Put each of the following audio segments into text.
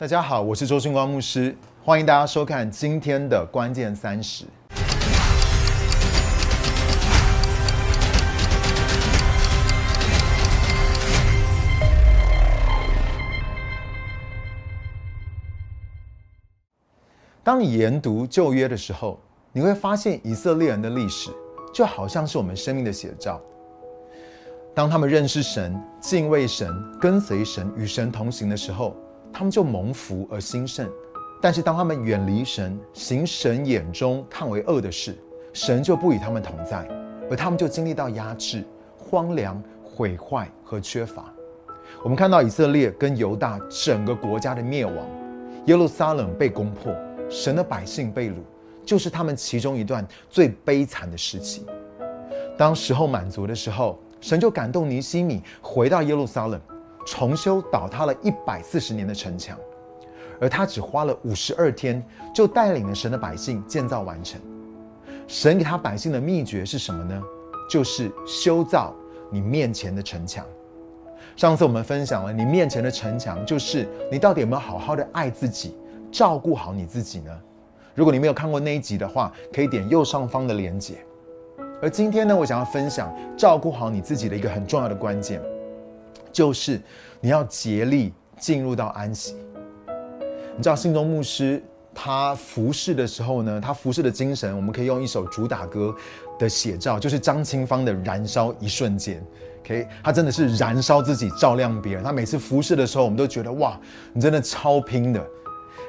大家好，我是周训光牧师，欢迎大家收看今天的关键三十。当你研读旧约的时候，你会发现以色列人的历史就好像是我们生命的写照。当他们认识神、敬畏神、跟随神、与神同行的时候，他们就蒙福而兴盛；但是当他们远离神、行神眼中看为恶的事，神就不与他们同在，而他们就经历到压制、荒凉、毁坏和缺乏。我们看到以色列跟犹大整个国家的灭亡，耶路撒冷被攻破，神的百姓被掳，就是他们其中一段最悲惨的时期。当时候满足的时候，神就感动尼西米回到耶路撒冷，重修倒塌了一百四十年的城墙，而他只花了五十二天，就带领了神的百姓建造完成。神给他百姓的秘诀是什么呢？就是修造你面前的城墙。上次我们分享了你面前的城墙，就是你到底有没有好好的爱自己，照顾好你自己呢？如果你没有看过那一集的话，可以点右上方的连结。而今天呢，我想要分享照顾好你自己的一个很重要的关键，就是你要竭力进入到安息。你知道信中牧师他服侍的时候呢，他服侍的精神，我们可以用一首主打歌的写照，就是张清芳的《燃烧一瞬间》。OK，他真的是燃烧自己，照亮别人。他每次服侍的时候，我们都觉得哇，你真的超拼的。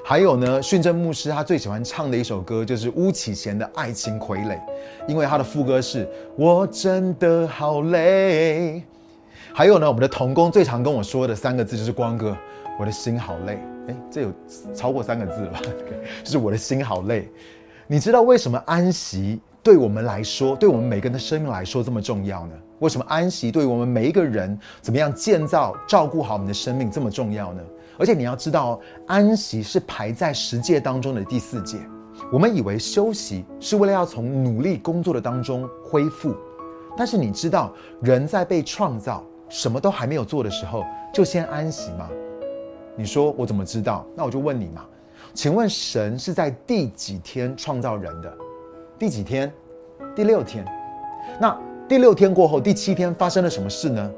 还有呢，训正牧师他最喜欢唱的一首歌就是巫启贤的《爱情傀儡》，因为他的副歌是“我真的好累”。还有呢，我们的童工最常跟我说的三个字就是“光哥，我的心好累”。哎，这有超过三个字了吧？就 是我的心好累。你知道为什么安息对我们来说，对我们每个人的生命来说这么重要呢？为什么安息对我们每一个人怎么样建造、照顾好我们的生命这么重要呢？而且你要知道，安息是排在十诫当中的第四诫。我们以为休息是为了要从努力工作的当中恢复，但是你知道，人在被创造什么都还没有做的时候，就先安息吗？你说我怎么知道？那我就问你嘛，请问神是在第几天创造人的？第几天？第六天。那第六天过后，第七天发生了什么事呢？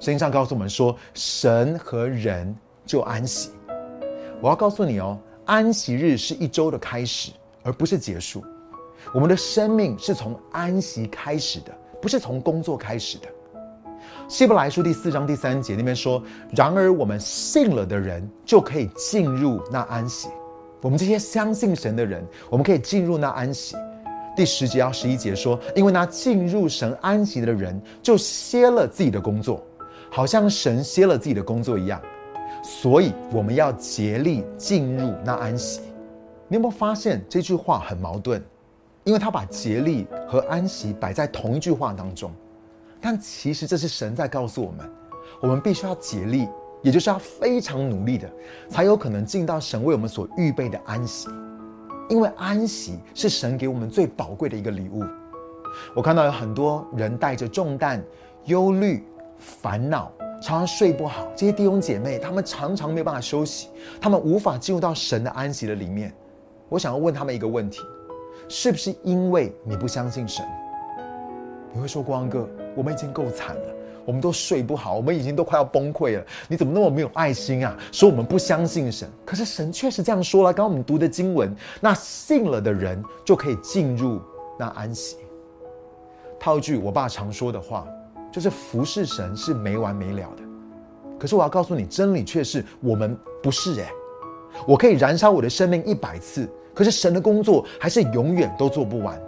圣经上告诉我们说，神和人。就安息，我要告诉你哦，安息日是一周的开始，而不是结束。我们的生命是从安息开始的，不是从工作开始的。希伯来书第四章第三节那边说：“然而我们信了的人，就可以进入那安息。我们这些相信神的人，我们可以进入那安息。”第十节到十一节说：“因为那进入神安息的人，就歇了自己的工作，好像神歇了自己的工作一样。”所以我们要竭力进入那安息。你有没有发现这句话很矛盾？因为他把竭力和安息摆在同一句话当中，但其实这是神在告诉我们：我们必须要竭力，也就是要非常努力的，才有可能进到神为我们所预备的安息。因为安息是神给我们最宝贵的一个礼物。我看到有很多人带着重担、忧虑、烦恼。常常睡不好，这些弟兄姐妹，他们常常没有办法休息，他们无法进入到神的安息的里面。我想要问他们一个问题：是不是因为你不相信神？你会说光哥，我们已经够惨了，我们都睡不好，我们已经都快要崩溃了。你怎么那么没有爱心啊？说我们不相信神，可是神确实这样说了。刚刚我们读的经文，那信了的人就可以进入那安息。套一句我爸常说的话。就是服侍神是没完没了的，可是我要告诉你，真理却是我们不是哎。我可以燃烧我的生命一百次，可是神的工作还是永远都做不完。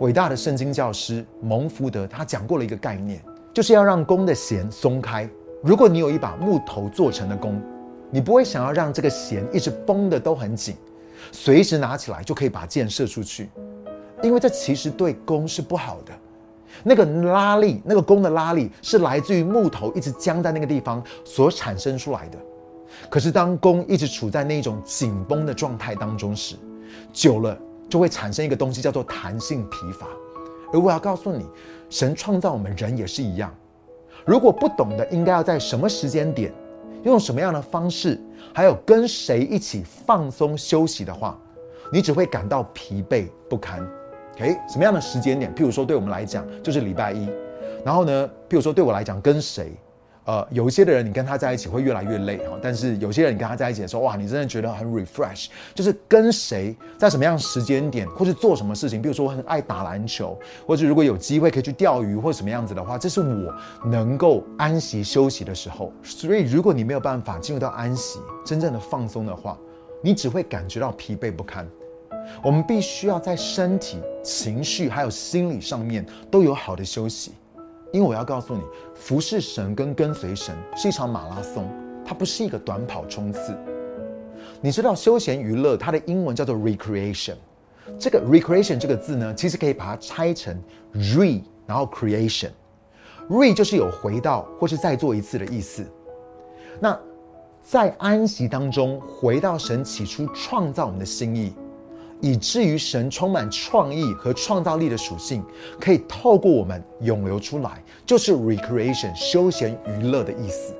伟大的圣经教师蒙福德他讲过了一个概念，就是要让弓的弦松开。如果你有一把木头做成的弓，你不会想要让这个弦一直绷的都很紧，随时拿起来就可以把箭射出去，因为这其实对弓是不好的。那个拉力，那个弓的拉力是来自于木头一直僵在那个地方所产生出来的。可是当弓一直处在那种紧绷的状态当中时，久了就会产生一个东西叫做弹性疲乏。而我要告诉你，神创造我们人也是一样。如果不懂得应该要在什么时间点用什么样的方式，还有跟谁一起放松休息的话，你只会感到疲惫不堪。OK，什么样的时间点？譬如说，对我们来讲就是礼拜一。然后呢，譬如说对我来讲，跟谁？呃，有一些的人，你跟他在一起会越来越累哈。但是有些人，你跟他在一起的时候，哇，你真的觉得很 refresh。就是跟谁，在什么样时间点，或是做什么事情，比如说我很爱打篮球，或者如果有机会可以去钓鱼或什么样子的话，这是我能够安息休息的时候。所以，如果你没有办法进入到安息、真正的放松的话，你只会感觉到疲惫不堪。我们必须要在身体、情绪还有心理上面都有好的休息。因为我要告诉你，服侍神跟跟随神是一场马拉松，它不是一个短跑冲刺。你知道休闲娱乐它的英文叫做 recreation，这个 recreation 这个字呢，其实可以把它拆成 re，然后 creation，re 就是有回到或是再做一次的意思。那在安息当中，回到神起初创造我们的心意。以至于神充满创意和创造力的属性，可以透过我们涌流出来，就是 recreation 休闲娱乐的意思。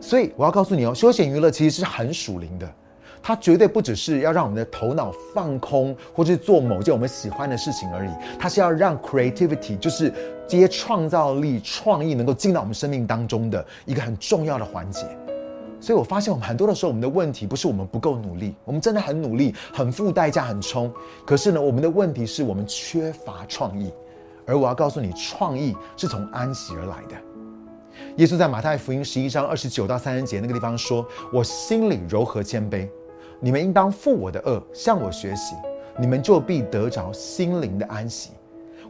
所以我要告诉你哦，休闲娱乐其实是很属灵的，它绝对不只是要让我们的头脑放空，或是做某件我们喜欢的事情而已，它是要让 creativity 就是这些创造力、创意能够进到我们生命当中的一个很重要的环节。所以我发现，我们很多的时候，我们的问题不是我们不够努力，我们真的很努力，很付代价，很冲。可是呢，我们的问题是我们缺乏创意。而我要告诉你，创意是从安息而来的。耶稣在马太福音十一章二十九到三十节那个地方说：“我心里柔和谦卑，你们应当负我的恶，向我学习，你们就必得着心灵的安息。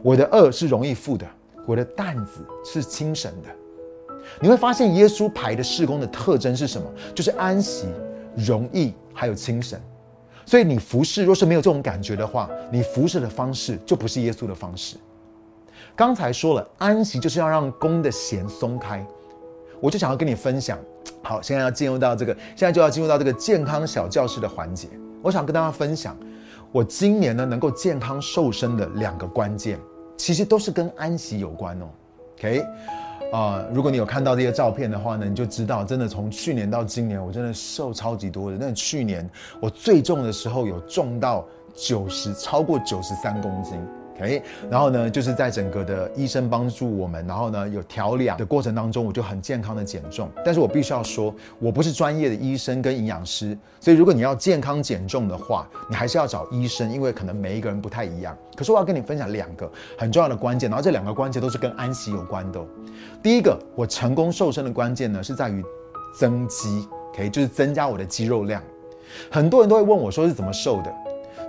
我的恶是容易负的，我的担子是轻省的。”你会发现，耶稣排的事工的特征是什么？就是安息、容易，还有精神。所以你服侍若是没有这种感觉的话，你服侍的方式就不是耶稣的方式。刚才说了，安息就是要让弓的弦松开。我就想要跟你分享。好，现在要进入到这个，现在就要进入到这个健康小教室的环节。我想跟大家分享，我今年呢能够健康瘦身的两个关键，其实都是跟安息有关哦。OK。啊，如果你有看到这些照片的话呢，你就知道，真的从去年到今年，我真的瘦超级多的。那去年我最重的时候有重到九十，超过九十三公斤。OK，然后呢，就是在整个的医生帮助我们，然后呢有调养的过程当中，我就很健康的减重。但是我必须要说，我不是专业的医生跟营养师，所以如果你要健康减重的话，你还是要找医生，因为可能每一个人不太一样。可是我要跟你分享两个很重要的关键，然后这两个关键都是跟安息有关的。第一个，我成功瘦身的关键呢，是在于增肌，OK，就是增加我的肌肉量。很多人都会问我说是怎么瘦的？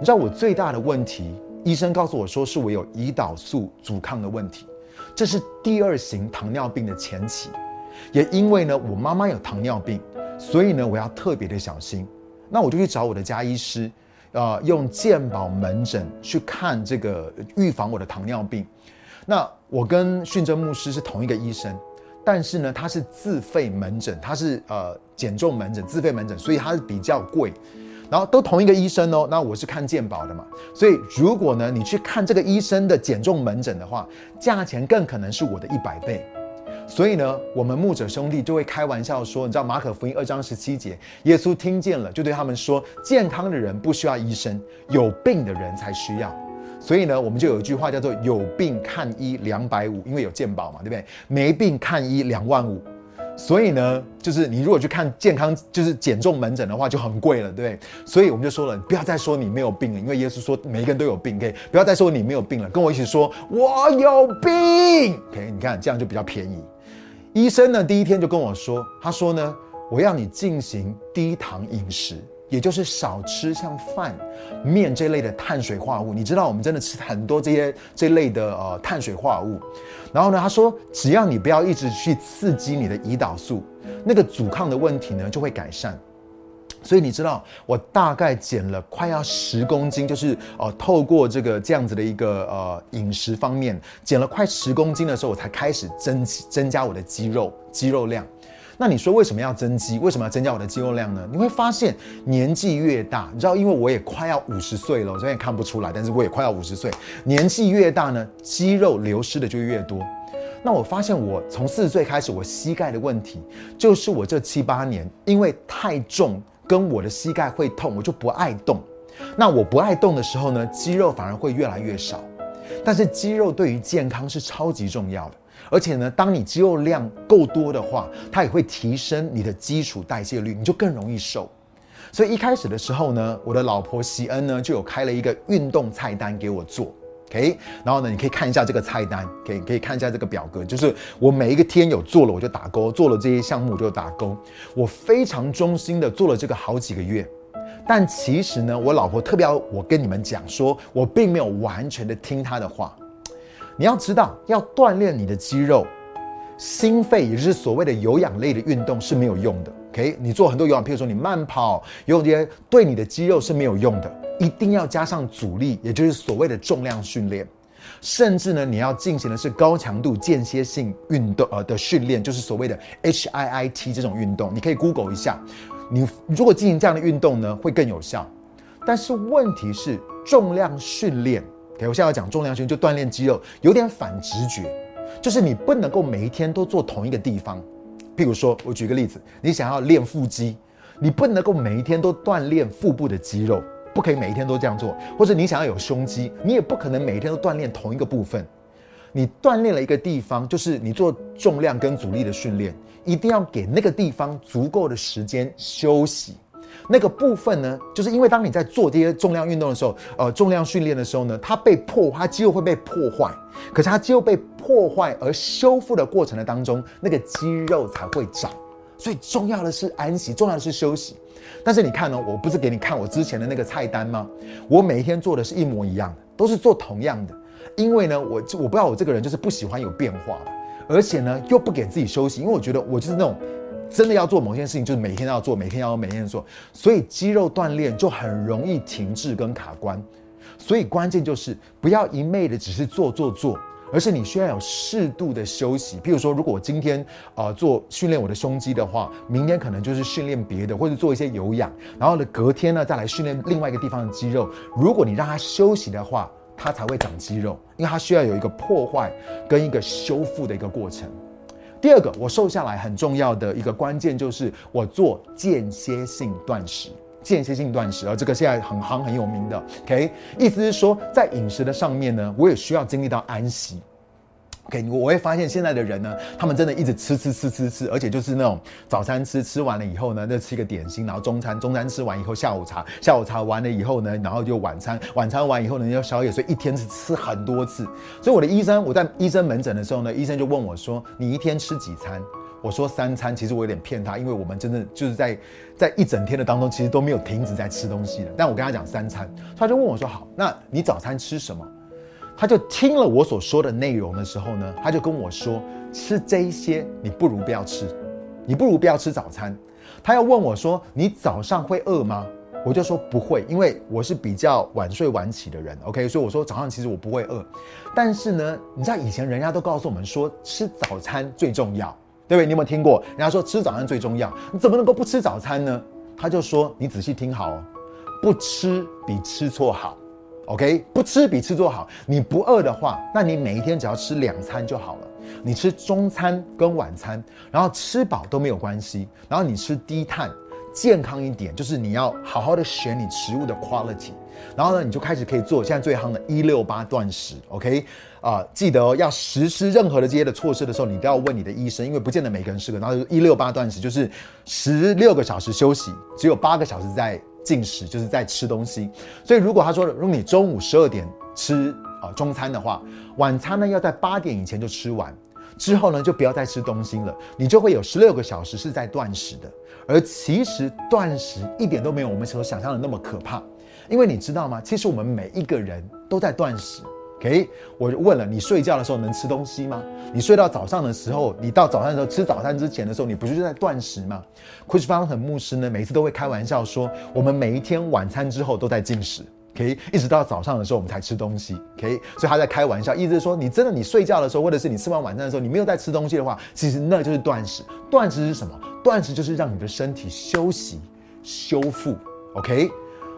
你知道我最大的问题？医生告诉我说，是我有胰岛素阻抗的问题，这是第二型糖尿病的前期。也因为呢，我妈妈有糖尿病，所以呢，我要特别的小心。那我就去找我的家医师，呃，用健保门诊去看这个预防我的糖尿病。那我跟训真牧师是同一个医生，但是呢，他是自费门诊，他是呃减重门诊自费门诊，所以他是比较贵。然后都同一个医生哦，那我是看健保的嘛，所以如果呢你去看这个医生的减重门诊的话，价钱更可能是我的一百倍。所以呢，我们牧者兄弟就会开玩笑说，你知道马可福音二章十七节，耶稣听见了，就对他们说：健康的人不需要医生，有病的人才需要。所以呢，我们就有一句话叫做有病看医两百五，因为有健保嘛，对不对？没病看医两万五。所以呢，就是你如果去看健康，就是减重门诊的话，就很贵了，对不对？所以我们就说了，不要再说你没有病了，因为耶稣说每一个人都有病可以不要再说你没有病了，跟我一起说我有病，OK？你看这样就比较便宜。医生呢，第一天就跟我说，他说呢，我要你进行低糖饮食。也就是少吃像饭、面这类的碳水化合物。你知道，我们真的吃很多这些这类的呃碳水化合物。然后呢，他说，只要你不要一直去刺激你的胰岛素，那个阻抗的问题呢就会改善。所以你知道，我大概减了快要十公斤，就是呃透过这个这样子的一个呃饮食方面，减了快十公斤的时候，我才开始增增加我的肌肉肌肉量。那你说为什么要增肌？为什么要增加我的肌肉量呢？你会发现年纪越大，你知道，因为我也快要五十岁了，我这边看不出来，但是我也快要五十岁。年纪越大呢，肌肉流失的就越多。那我发现我从四十岁开始，我膝盖的问题，就是我这七八年因为太重，跟我的膝盖会痛，我就不爱动。那我不爱动的时候呢，肌肉反而会越来越少。但是肌肉对于健康是超级重要的，而且呢，当你肌肉量够多的话，它也会提升你的基础代谢率，你就更容易瘦。所以一开始的时候呢，我的老婆席恩呢就有开了一个运动菜单给我做，OK，然后呢，你可以看一下这个菜单，可以可以看一下这个表格，就是我每一个天有做了我就打勾，做了这些项目我就打勾，我非常忠心的做了这个好几个月。但其实呢，我老婆特别要我跟你们讲，说我并没有完全的听她的话。你要知道，要锻炼你的肌肉，心肺也就是所谓的有氧类的运动是没有用的。OK，你做很多有氧，譬如说你慢跑、有些，对你的肌肉是没有用的。一定要加上阻力，也就是所谓的重量训练。甚至呢，你要进行的是高强度间歇性运动呃的训练，就是所谓的 HIIT 这种运动。你可以 Google 一下。你如果进行这样的运动呢，会更有效。但是问题是重量训练，OK，我现在要讲重量训练就锻炼肌肉，有点反直觉，就是你不能够每一天都做同一个地方。譬如说，我举个例子，你想要练腹肌，你不能够每一天都锻炼腹部的肌肉，不可以每一天都这样做。或者你想要有胸肌，你也不可能每一天都锻炼同一个部分。你锻炼了一个地方，就是你做重量跟阻力的训练，一定要给那个地方足够的时间休息。那个部分呢，就是因为当你在做这些重量运动的时候，呃，重量训练的时候呢，它被破，它肌肉会被破坏。可是它肌肉被破坏而修复的过程的当中，那个肌肉才会长。所以重要的是安息，重要的是休息。但是你看呢，我不是给你看我之前的那个菜单吗？我每一天做的是一模一样的，都是做同样的。因为呢，我我不知道我这个人就是不喜欢有变化的，而且呢又不给自己休息，因为我觉得我就是那种真的要做某件事情，就是每天都要做，每天要每天做，所以肌肉锻炼就很容易停滞跟卡关。所以关键就是不要一昧的只是做做做，而是你需要有适度的休息。譬如说，如果我今天啊做训练我的胸肌的话，明天可能就是训练别的，或者做一些有氧，然后呢隔天呢再来训练另外一个地方的肌肉。如果你让它休息的话，它才会长肌肉，因为它需要有一个破坏跟一个修复的一个过程。第二个，我瘦下来很重要的一个关键就是我做间歇性断食，间歇性断食，啊这个现在很行很有名的，OK，意思是说在饮食的上面呢，我也需要经历到安息。OK，我会发现现在的人呢，他们真的一直吃吃吃吃吃，而且就是那种早餐吃吃完了以后呢，再吃一个点心，然后中餐中餐吃完以后，下午茶下午茶完了以后呢，然后就晚餐晚餐完以后呢要宵夜，所以一天是吃很多次。所以我的医生，我在医生门诊的时候呢，医生就问我说：“你一天吃几餐？”我说三餐。其实我有点骗他，因为我们真的就是在在一整天的当中，其实都没有停止在吃东西的。但我跟他讲三餐，他就问我说：“好，那你早餐吃什么？”他就听了我所说的内容的时候呢，他就跟我说：“吃这些，你不如不要吃，你不如不要吃早餐。”他要问我说：“你早上会饿吗？”我就说不会，因为我是比较晚睡晚起的人。OK，所以我说早上其实我不会饿。但是呢，你知道以前人家都告诉我们说吃早餐最重要，对不对？你有没有听过人家说吃早餐最重要？你怎么能够不吃早餐呢？他就说：“你仔细听好哦，不吃比吃错好。” OK，不吃比吃做好。你不饿的话，那你每一天只要吃两餐就好了。你吃中餐跟晚餐，然后吃饱都没有关系。然后你吃低碳，健康一点，就是你要好好的选你食物的 quality。然后呢，你就开始可以做现在最夯的一六八断食。OK，啊，记得，要实施任何的这些的措施的时候，你都要问你的医生，因为不见得每个人适合。然后一六八断食就是十六个小时休息，只有八个小时在。进食就是在吃东西，所以如果他说，如果你中午十二点吃啊中餐的话，晚餐呢要在八点以前就吃完，之后呢就不要再吃东西了，你就会有十六个小时是在断食的。而其实断食一点都没有我们所想象的那么可怕，因为你知道吗？其实我们每一个人都在断食。OK，我就问了，你睡觉的时候能吃东西吗？你睡到早上的时候，你到早上的时候吃早餐之前的时候，你不是在断食吗？Chris f a n 牧师呢，每次都会开玩笑说，我们每一天晚餐之后都在进食，OK，一直到早上的时候我们才吃东西，OK，所以他在开玩笑，意思是说，你真的你睡觉的时候，或者是你吃完晚餐的时候，你没有在吃东西的话，其实那就是断食。断食是什么？断食就是让你的身体休息、修复，OK。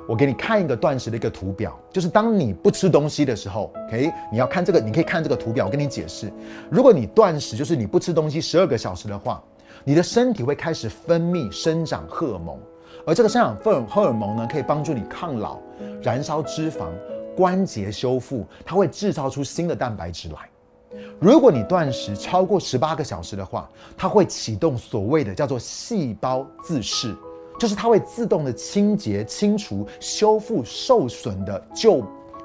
我给你看一个断食的一个图表，就是当你不吃东西的时候，OK，你要看这个，你可以看这个图表，我跟你解释。如果你断食，就是你不吃东西十二个小时的话，你的身体会开始分泌生长荷尔蒙，而这个生长荷荷尔蒙呢，可以帮助你抗老、燃烧脂肪、关节修复，它会制造出新的蛋白质来。如果你断食超过十八个小时的话，它会启动所谓的叫做细胞自噬。就是它会自动的清洁、清除、修复受损的旧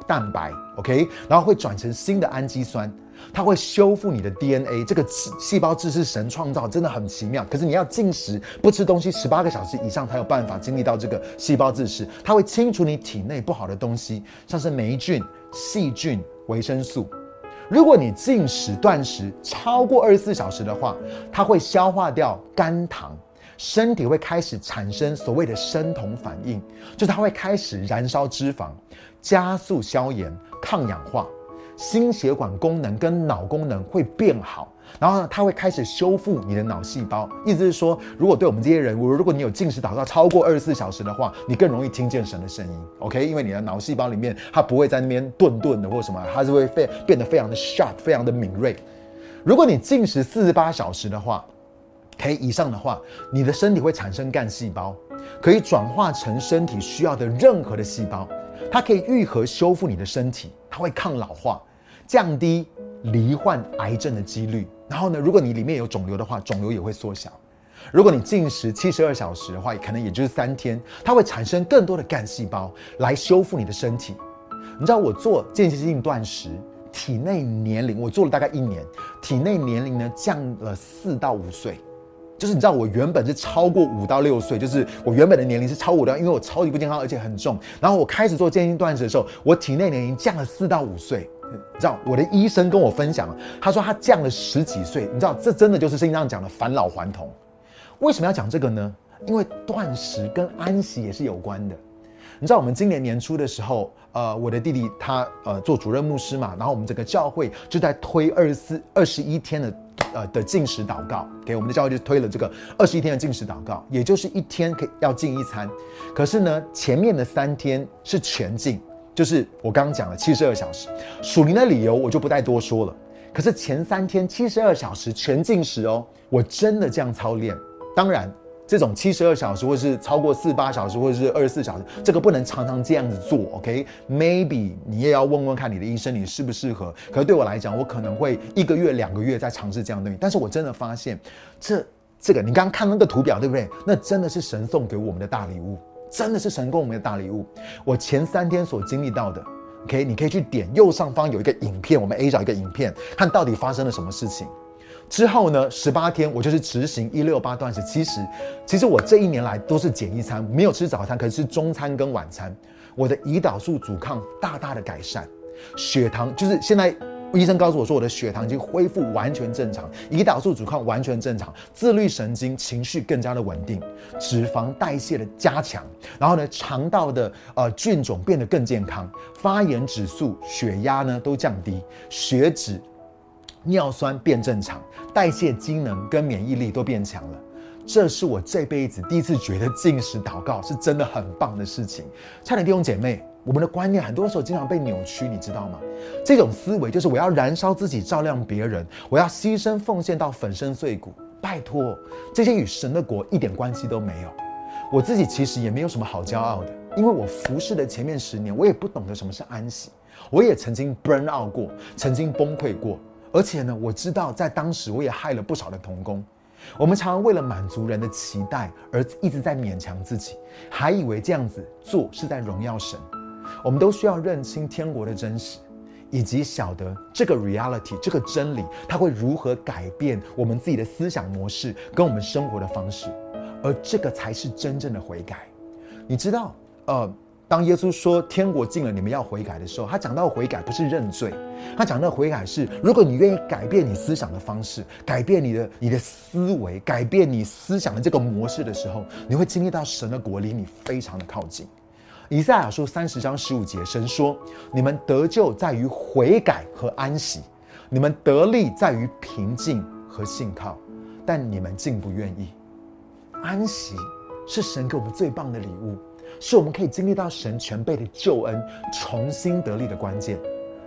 蛋白，OK，然后会转成新的氨基酸，它会修复你的 DNA。这个细胞质是神创造，真的很奇妙。可是你要进食，不吃东西十八个小时以上才有办法经历到这个细胞自噬。它会清除你体内不好的东西，像是霉菌、细菌、维生素。如果你进食断食超过二十四小时的话，它会消化掉肝糖。身体会开始产生所谓的生酮反应，就是它会开始燃烧脂肪，加速消炎、抗氧化，心血管功能跟脑功能会变好。然后呢，它会开始修复你的脑细胞。意思是说，如果对我们这些人，如果你有进食祷告超过二十四小时的话，你更容易听见神的声音。OK，因为你的脑细胞里面它不会在那边顿顿的或什么，它是会变变得非常的 sharp，非常的敏锐。如果你进食四十八小时的话，可以以上的话，你的身体会产生干细胞，可以转化成身体需要的任何的细胞，它可以愈合修复你的身体，它会抗老化，降低罹患癌症的几率。然后呢，如果你里面有肿瘤的话，肿瘤也会缩小。如果你进食七十二小时的话，可能也就是三天，它会产生更多的干细胞来修复你的身体。你知道我做间歇性断食，体内年龄我做了大概一年，体内年龄呢降了四到五岁。就是你知道，我原本是超过五到六岁，就是我原本的年龄是超五到，因为我超级不健康，而且很重。然后我开始做健身断食的时候，我体内年龄降了四到五岁。你知道，我的医生跟我分享，他说他降了十几岁。你知道，这真的就是圣经上讲的返老还童。为什么要讲这个呢？因为断食跟安息也是有关的。你知道，我们今年年初的时候，呃，我的弟弟他呃做主任牧师嘛，然后我们整个教会就在推二十四、二十一天的。呃的进食祷告，给我们的教会就推了这个二十一天的进食祷告，也就是一天可以要进一餐。可是呢，前面的三天是全进，就是我刚刚讲了七十二小时。属灵的理由我就不再多说了。可是前三天七十二小时全进食哦，我真的这样操练。当然。这种七十二小时，或是超过四八小时，或者是二十四小时，这个不能常常这样子做，OK？Maybe 你也要问问看你的医生，你适不适合。可是对我来讲，我可能会一个月、两个月再尝试这样东西。但是我真的发现，这这个你刚刚看那个图表，对不对？那真的是神送给我们的大礼物，真的是神给我们的大礼物。我前三天所经历到的，OK？你可以去点右上方有一个影片，我们 A 找一个影片，看到底发生了什么事情。之后呢，十八天我就是执行一六八断食。其实，其实我这一年来都是减一餐，没有吃早餐，可是中餐跟晚餐。我的胰岛素阻抗大大的改善，血糖就是现在医生告诉我说我的血糖已经恢复完全正常，胰岛素阻抗完全正常，自律神经情绪更加的稳定，脂肪代谢的加强，然后呢，肠道的呃菌种变得更健康，发炎指数、血压呢都降低，血脂。尿酸变正常，代谢机能跟免疫力都变强了，这是我这辈子第一次觉得进食祷告是真的很棒的事情。亲爱的弟兄姐妹，我们的观念很多时候经常被扭曲，你知道吗？这种思维就是我要燃烧自己照亮别人，我要牺牲奉献到粉身碎骨。拜托，这些与神的国一点关系都没有。我自己其实也没有什么好骄傲的，因为我服侍的前面十年，我也不懂得什么是安息，我也曾经 burn out 过，曾经崩溃过。而且呢，我知道在当时我也害了不少的童工。我们常常为了满足人的期待而一直在勉强自己，还以为这样子做是在荣耀神。我们都需要认清天国的真实，以及晓得这个 reality 这个真理，它会如何改变我们自己的思想模式跟我们生活的方式，而这个才是真正的悔改。你知道，呃。当耶稣说天国近了，你们要悔改的时候，他讲到悔改不是认罪，他讲到悔改是，如果你愿意改变你思想的方式，改变你的你的思维，改变你思想的这个模式的时候，你会经历到神的国离你非常的靠近。以赛亚书三十章十五节，神说：你们得救在于悔改和安息，你们得力在于平静和信靠，但你们竟不愿意。安息是神给我们最棒的礼物。是我们可以经历到神全备的救恩，重新得力的关键。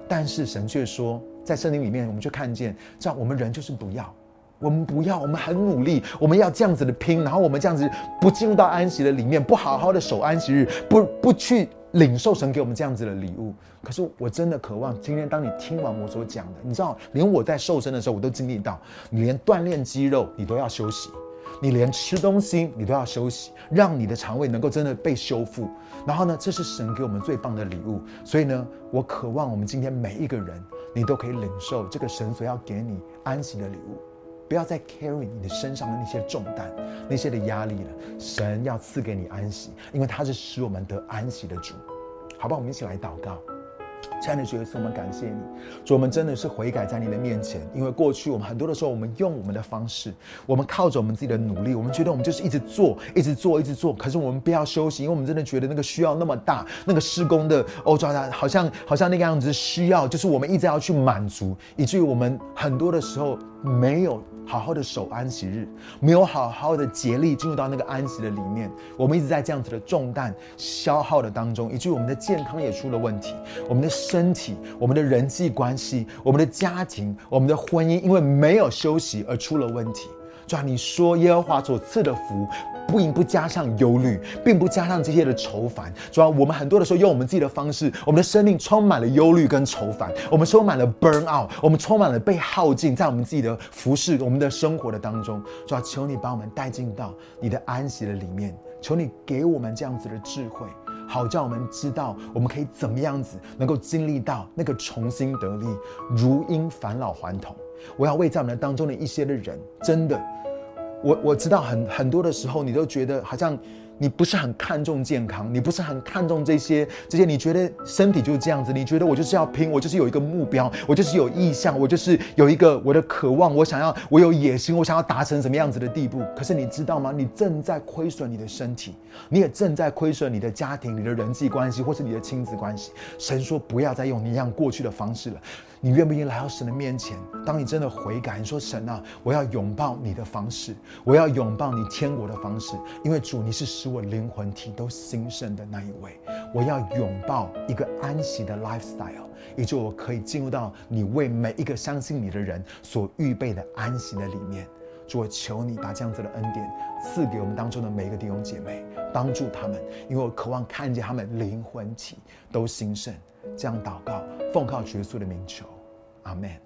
但是神却说，在圣经里面，我们就看见，这样我们人就是不要，我们不要，我们很努力，我们要这样子的拼，然后我们这样子不进入到安息的里面，不好好的守安息日，不不去领受神给我们这样子的礼物。可是我真的渴望，今天当你听完我所讲的，你知道，连我在瘦身的时候，我都经历到，你连锻炼肌肉，你都要休息。你连吃东西你都要休息，让你的肠胃能够真的被修复。然后呢，这是神给我们最棒的礼物。所以呢，我渴望我们今天每一个人，你都可以领受这个神所要给你安息的礼物，不要再 carry 你的身上的那些重担、那些的压力了。神要赐给你安息，因为他是使我们得安息的主。好吧，我们一起来祷告。亲爱的主耶稣，我们感谢你，主我们真的是悔改在你的面前，因为过去我们很多的时候，我们用我们的方式，我们靠着我们自己的努力，我们觉得我们就是一直做，一直做，一直做，可是我们不要休息，因为我们真的觉得那个需要那么大，那个施工的哦，抓他好像好像那个样子需要，就是我们一直要去满足，以至于我们很多的时候没有。好好的守安息日，没有好好的竭力进入到那个安息的里面，我们一直在这样子的重担消耗的当中，以至于我们的健康也出了问题，我们的身体、我们的人际关系、我们的家庭、我们的婚姻，因为没有休息而出了问题。主啊，你说耶和华所赐的福，并不加上忧虑，并不加上这些的愁烦。主要我们很多的时候用我们自己的方式，我们的生命充满了忧虑跟愁烦，我们充满了 burn out，我们充满了被耗尽在我们自己的服饰、我们的生活的当中。主要求你把我们带进到你的安息的里面，求你给我们这样子的智慧，好叫我们知道我们可以怎么样子能够经历到那个重新得力，如因返老还童。我要为在我们当中的一些的人，真的。我我知道很很多的时候，你都觉得好像你不是很看重健康，你不是很看重这些这些，你觉得身体就是这样子，你觉得我就是要拼，我就是有一个目标，我就是有意向，我就是有一个我的渴望，我想要我有野心，我想要达成什么样子的地步。可是你知道吗？你正在亏损你的身体，你也正在亏损你的家庭、你的人际关系，或是你的亲子关系。神说不要再用你一样过去的方式了。你愿不愿意来到神的面前？当你真的悔改，你说神啊，我要拥抱你的方式，我要拥抱你天国的方式，因为主你是使我灵魂体都兴盛的那一位。我要拥抱一个安息的 lifestyle，也就我可以进入到你为每一个相信你的人所预备的安息的里面。主，我求你把这样子的恩典赐给我们当中的每一个弟兄姐妹，帮助他们，因为我渴望看见他们灵魂体都兴盛。这样祷告，奉靠耶稣的名求。Amen.